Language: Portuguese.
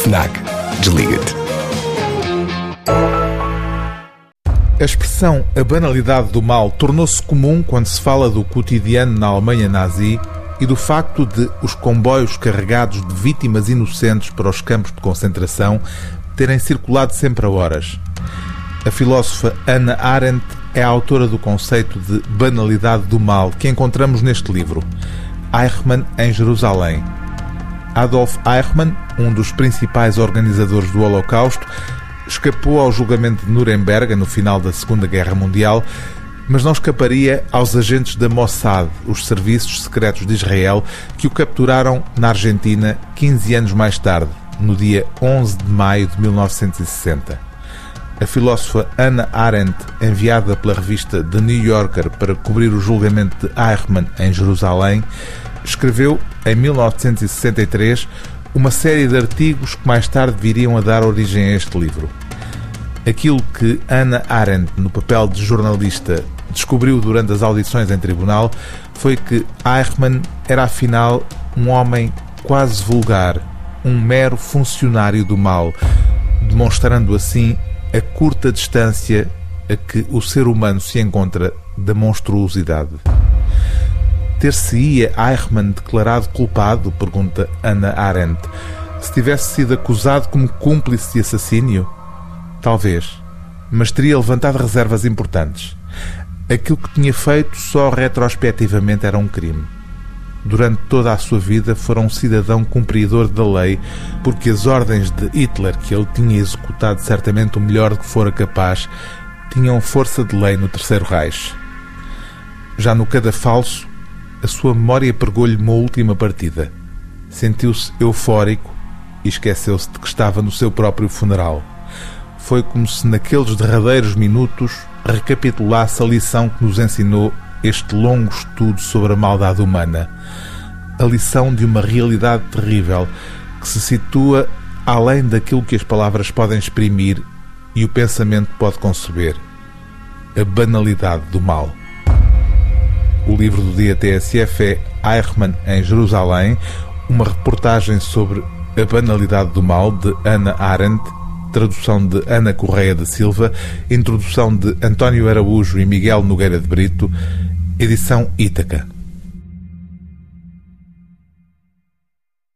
FNAC. Desliga-te. A expressão a banalidade do mal tornou-se comum quando se fala do cotidiano na Alemanha nazi e do facto de os comboios carregados de vítimas inocentes para os campos de concentração terem circulado sempre a horas. A filósofa Anna Arendt é a autora do conceito de banalidade do mal que encontramos neste livro, Eichmann em Jerusalém. Adolf Eichmann, um dos principais organizadores do Holocausto, escapou ao julgamento de Nuremberg no final da Segunda Guerra Mundial, mas não escaparia aos agentes da Mossad, os serviços secretos de Israel, que o capturaram na Argentina 15 anos mais tarde, no dia 11 de maio de 1960. A filósofa Anna Arendt, enviada pela revista The New Yorker para cobrir o julgamento de Eichmann em Jerusalém, escreveu, em 1963, uma série de artigos que mais tarde viriam a dar origem a este livro. Aquilo que Anna Arendt, no papel de jornalista, descobriu durante as audições em tribunal foi que Eichmann era afinal um homem quase vulgar, um mero funcionário do mal, demonstrando assim a curta distância a que o ser humano se encontra da monstruosidade. Ter-se-ia Eichmann declarado culpado? Pergunta Ana Arendt. Se tivesse sido acusado como cúmplice de assassínio? Talvez. Mas teria levantado reservas importantes. Aquilo que tinha feito só retrospectivamente era um crime. Durante toda a sua vida fora um cidadão cumpridor da lei, porque as ordens de Hitler, que ele tinha executado certamente o melhor que fora capaz, tinham força de lei no Terceiro Reich. Já no cadafalso, a sua memória pregou-lhe uma última partida. Sentiu-se eufórico e esqueceu-se de que estava no seu próprio funeral. Foi como se naqueles derradeiros minutos recapitulasse a lição que nos ensinou este longo estudo sobre a maldade humana. A lição de uma realidade terrível que se situa além daquilo que as palavras podem exprimir e o pensamento pode conceber. A banalidade do mal. O livro do dia TSF é Eichmann em Jerusalém, uma reportagem sobre a banalidade do mal de Ana Arendt, tradução de Ana Correia da Silva, introdução de António Araújo e Miguel Nogueira de Brito, edição Ítaca.